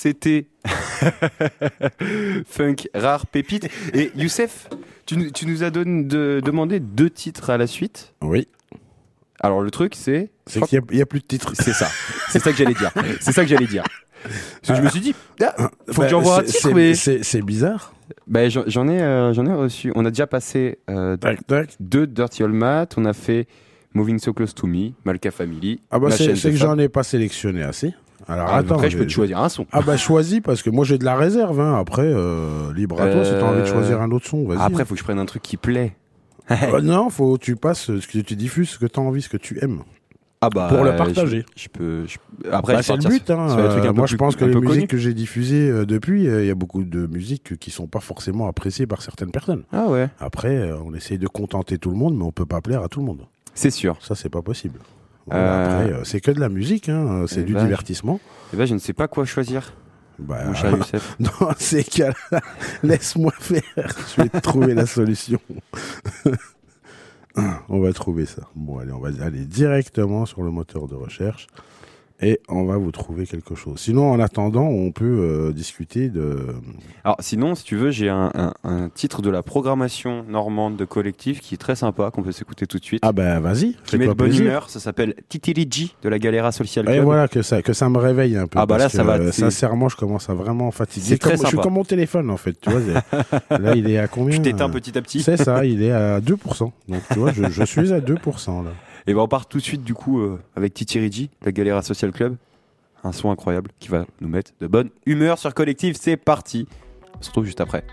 C'était <laughs> Funk, rare pépite. Et Youssef, tu, nous- tu nous as de- demandé deux titres à la suite. Oui. Alors le truc, c'est. C'est qu'il n'y a, plus de titres. C'est ça. C'est ça que j'allais dire. C'est ça que j'allais dire. Parce que je me suis dit, ah, faut Bah, que j'envoie un c'est- titre, mais. C'est bizarre. Bah, j'en ai, euh, j'en ai reçu. On a déjà passé euh, Tac, tac. deux Dirty Old Mat. On a fait Moving So Close to Me, Malka Family. Ah bah c'est que j'en ai pas sélectionné assez. Alors Ah, attends. après, je peux te choisir un son. Ah bah choisis parce que moi j'ai de la réserve. Hein. Après, euh, libre à toi si t'as envie de choisir un autre son. Vas-y. Après, faut que je prenne un truc qui plaît. <laughs> Euh, non, faut que tu passes ce que tu diffuses, ce que t'as envie, ce que tu aimes. Ah bah, Pour le euh, partager. Je, je peux. je- Après, Bah, je c'est le but. Hein. Euh, moi, je pense que les musiques que j'ai diffusées euh, depuis, euh, il y a beaucoup de musiques qui sont pas forcément appréciées par certaines personnes. Ah ouais. Après, euh, on essaye de contenter tout le monde, mais on peut pas plaire à tout le monde. C'est sûr. Ça, c'est pas possible. Voilà, Euh, Après, euh, c'est que de la musique, hein, c'est eh du ben, divertissement. Eh ben, je ne sais pas quoi choisir, Bah, mon cher <laughs> Youssef. dans ces cas-là, laisse-moi faire. Je vais trouver la solution. <laughs> on va trouver ça. Bon, allez, on va aller directement sur le moteur de recherche et on va vous trouver quelque chose. Sinon, en attendant, on peut euh, discuter de. Alors, sinon, si tu veux, j'ai un, un- un titre de la programmation normande de collectif qui est très sympa, qu'on peut s'écouter tout de suite. Ah ben, vas-y. qui met de bonne plaisir. humeur. Ça s'appelle Titiriji de la Galera Social Club. Et voilà que ça, que ça me réveille un peu. Ah bah là, parce ça que, va, euh, sincèrement, je commence à vraiment fatiguer. C'est très Comme- Je suis comme mon téléphone en fait. Tu vois, <laughs> là, il est à combien Je t'éteins euh, petit à petit. C'est ça, il est à 2%. Donc tu vois, je, je suis à 2% là. Et ben on part tout de suite du coup euh, avec Titiriji, la Galera Social Club. Un son incroyable qui va nous mettre de bonne humeur sur collectif. C'est parti. On se retrouve juste après.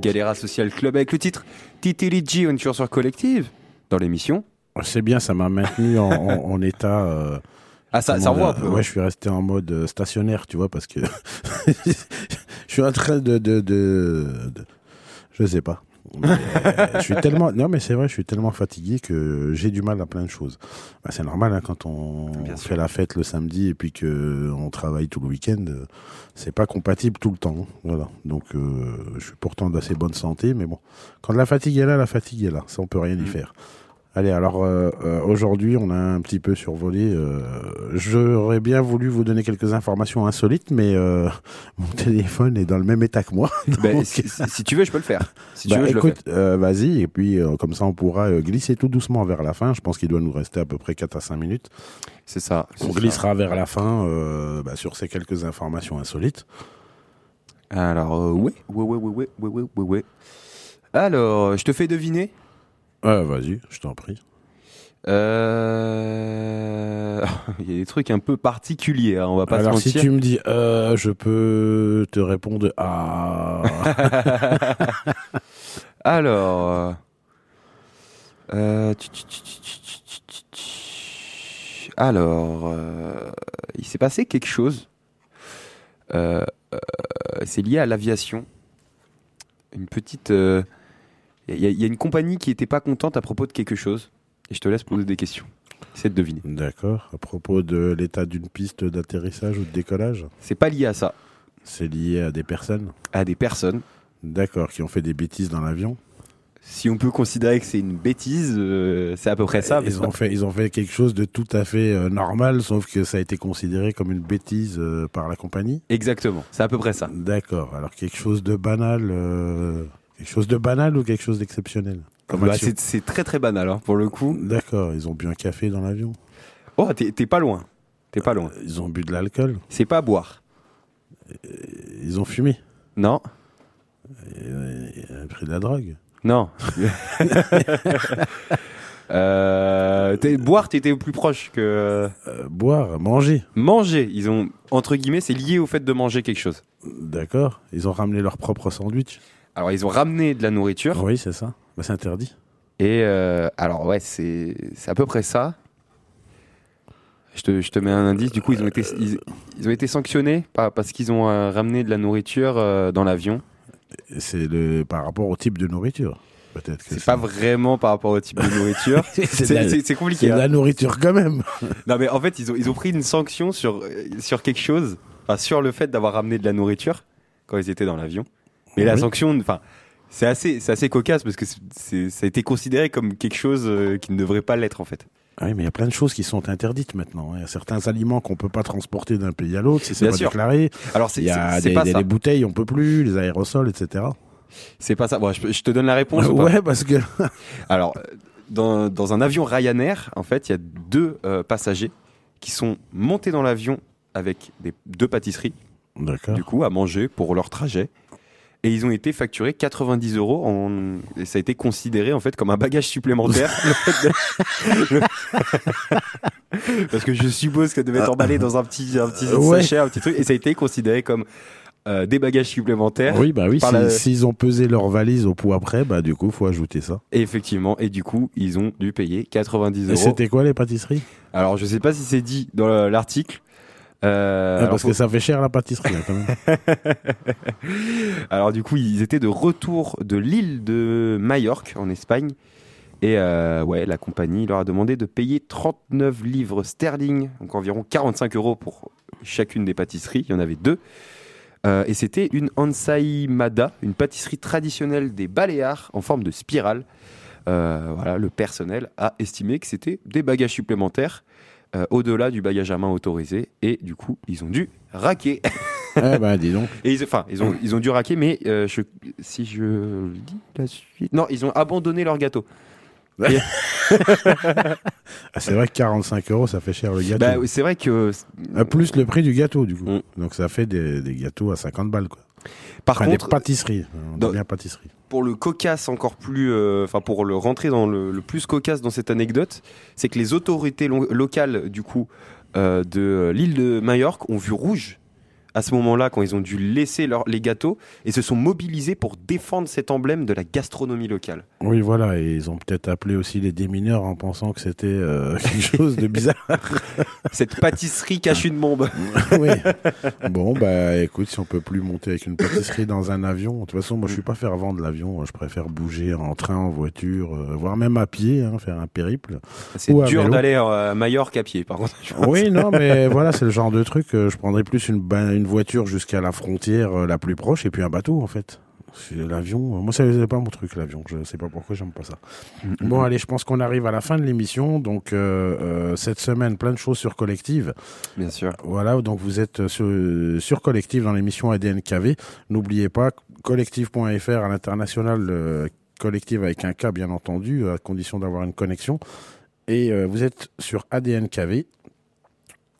Galera Social Club avec le titre Titiligi, on est toujours sur Collective dans l'émission. C'est bien, ça m'a maintenu en, en- en état. euh, Ah, ça, ça envoie un peu. Ouais, hein. je suis resté en mode euh, stationnaire, tu vois, parce que <laughs> je suis en train de, de, de, de- je sais pas. Mais, euh, je suis tellement, non mais c'est vrai, je suis tellement fatigué que j'ai du mal à plein de choses. Bah, c'est normal hein, quand on Bien fait sûr. la fête le samedi et puis que on travaille tout le week-end, euh, c'est pas compatible tout le temps. hein. Voilà. Donc euh, je suis pourtant d'assez bonne santé, mais bon, quand la fatigue est là, la fatigue est là. Ça on peut rien y Mm. faire. Allez, alors euh, euh, aujourd'hui, on a un petit peu survolé. euh, J'aurais bien voulu vous donner quelques informations insolites, mais <laughs> mon téléphone est dans le même état que moi. <laughs> Ben, Donc, si, tu veux, je peux le faire. Si bah, tu veux, écoute, vas-y, et puis comme ça, on pourra glisser tout doucement vers la fin. Je pense qu'il doit nous rester à peu près 4 à 5 minutes. C'est ça. On glissera vers la fin bah, sur ces quelques informations insolites. Alors, ouais, ouais, ouais, ouais, ouais, ouais, ouais, ouais. Alors, je te fais deviner. Ah, vas-y, je t'en prie. Euh, <laughs> il y a des trucs un peu particuliers, hein, on va pas Alors, mentir. si tu me dis, euh, je peux te répondre ah. Alors, alors, il s'est passé quelque chose. Euh, c'est lié à l'aviation. Une petite il y, a- il y a une compagnie qui était pas contente à propos de quelque chose. Et je te laisse poser des questions. Essaie de deviner. D'accord. À propos de l'état d'une piste d'atterrissage ou de décollage, C'est pas lié à ça. c'est lié à des personnes? À des personnes. D'accord, qui ont fait des bêtises dans l'avion? Si on peut considérer que c'est une bêtise, euh, c'est à peu près ça. Ils ont pas- fait, ils ont fait quelque chose de tout à fait euh, normal, sauf que ça a été considéré comme une bêtise euh, par la compagnie? Exactement. C'est à peu près ça. D'accord. Alors quelque chose de banal, quelque chose de banal ou quelque chose d'exceptionnel. Bah, c'est très très banal hein, pour le coup. D'accord. Ils ont bu un café dans l'avion. Oh, t'es pas loin. T'es pas loin. Ils ont bu de l'alcool. C'est pas à boire. Ils ont fumé. Non, Euh, Ils ont pris de la drogue. non. <laughs> euh, boire, t'étais plus proche que Euh, boire, manger. manger. Ils ont entre guillemets, c'est lié au fait de manger quelque chose. D'accord. Ils ont ramené leur propre sandwich. Alors ils ont ramené de la nourriture Oui, c'est ça. Bah, c'est interdit. et euh, alors ouais, c'est à peu près ça. Je te, je te mets un indice. Du coup, ils ont été ils, ils ont été sanctionnés parce qu'ils ont euh, ramené de la nourriture euh, dans l'avion. C'est par rapport au type de nourriture. Peut-être C'est pas vraiment par rapport au type de nourriture. <laughs> C'est compliqué. C'est de hein. la nourriture quand même. <laughs> Non, mais en fait, ils ont, ils ont pris une sanction sur, sur quelque chose, enfin, sur le fait d'avoir ramené de la nourriture quand ils étaient dans l'avion. Mais la sanction, enfin, c'est assez, c'est assez cocasse parce que c'est- ça a été considéré comme quelque chose euh, qui ne devrait pas l'être en fait. Ah Oui, mais il y a plein de choses qui sont interdites maintenant. hein. Il y a certains aliments qu'on peut pas transporter d'un pays à l'autre si c'est Bien pas sûr. déclaré. Alors, c'est Il y a c'est- c'est des, pas des- ça. les bouteilles, on peut plus, les aérosols, etc. C'est pas ça. Bon, je, te donne la réponse. ou <laughs> pas ouais, parce que <laughs> Alors, euh, dans, dans un avion Ryanair, en fait, il y a deux euh, passagers qui sont montés dans l'avion avec des, deux pâtisseries. D'accord. du coup, à manger pour leur trajet. Et ils ont été facturés 90 euros. En... Et ça a été considéré en fait comme un bagage supplémentaire. <laughs> Parce que je suppose que ça devait être emballé dans un petit, un petit Ouais. sachet, un petit truc. Et ça a été considéré comme euh, des bagages supplémentaires. Oui, bah oui, la- s'ils ont pesé leur valise au poids près, bah du coup, faut ajouter ça. Et effectivement, et du coup, ils ont dû payer 90 Et euros. c'était quoi les pâtisseries? Alors, je sais pas si c'est dit dans le- l'article. Euh, Ah, Parce que ça fait cher la pâtisserie hein, quand même. <laughs> Alors du coup, ils étaient de retour de l'île de Majorque en Espagne. Et euh, ouais, la compagnie leur a demandé de payer 39 livres sterling, donc environ 45 euros pour chacune des pâtisseries. Il y en avait deux. Euh, et c'était une ensaïmada, une pâtisserie traditionnelle des Baléares en forme de spirale. Euh, voilà, le personnel a estimé que c'était des bagages supplémentaires euh, au-delà du bagage à main autorisé. Et du coup, ils ont dû raquer. <laughs> eh ben dis donc. Et ils, enfin, ils ont, ils ont dû raquer, mais euh, je, si je lis la suite. Non, ils ont abandonné leur gâteau. <laughs> Ah, c'est vrai que 45 euros, ça fait cher le gâteau. Bah, oui, c'est vrai que. Ah, plus le prix du gâteau du coup. Mm. Donc ça fait des, des gâteaux à 50 balles quoi. Par Enfin, contre, des pâtisseries. On dit dans- bien pâtisserie. Pour le cocasse encore plus. euh, Enfin, pour le rentrer dans le, plus cocasse dans cette anecdote, c'est que les autorités lo- locales, du coup, euh, de l'île de Majorque ont vu rouge à ce moment-là quand ils ont dû laisser leur- les gâteaux et se sont mobilisés pour défendre cet emblème de la gastronomie locale. Oui, voilà, et ils ont peut-être appelé aussi les démineurs en pensant que c'était euh, <laughs> quelque chose de bizarre. <laughs> Cette pâtisserie cache une bombe. <laughs> oui. Bon, bah écoute, si on peut plus monter avec une pâtisserie dans un avion, de toute façon, moi je suis pas fervent de l'avion, je préfère bouger en train, en voiture, euh, voire même à pied, hein, faire un périple. C'est dur d'aller à Majorque à pied, par contre. Oui, non, mais voilà, c'est le genre de truc. euh, je prendrais plus une, une voiture jusqu'à la frontière euh, la plus proche et puis un bateau, en fait. L'avion, euh, moi, c'est c'est pas mon truc, l'avion. Je sais pas pourquoi j'aime pas ça. Bon, allez, je pense qu'on arrive à la fin de l'émission. Donc, euh, euh, cette semaine, plein de choses sur Collective. Bien sûr. Voilà, donc vous êtes sur, sur Collective dans l'émission ADNKV. N'oubliez pas, collective.fr à l'international, euh, Collective avec un K, bien entendu, à condition d'avoir une connexion. Et vous êtes sur ADNKV.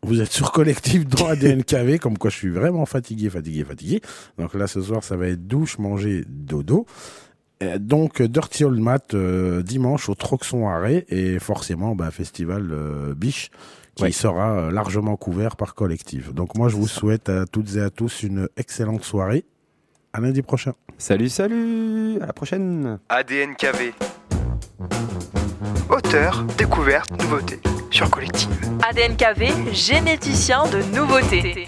Vous êtes sur collectif dans ADNKV, comme quoi je suis vraiment fatigué, fatigué, fatigué. Donc là, ce soir, ça va être douche, manger, dodo. Donc, Dirty Old Mat, euh, dimanche au Troxon Arrêt, et forcément, bah, festival euh, Biche, qui Ouais. sera euh, largement couvert par collectif. Donc moi, je vous souhaite à toutes et à tous une excellente soirée. À lundi prochain. Salut, salut À la prochaine ADNKV. Auteur, découverte, nouveauté sur Collective. ADN KV, généticien de nouveauté.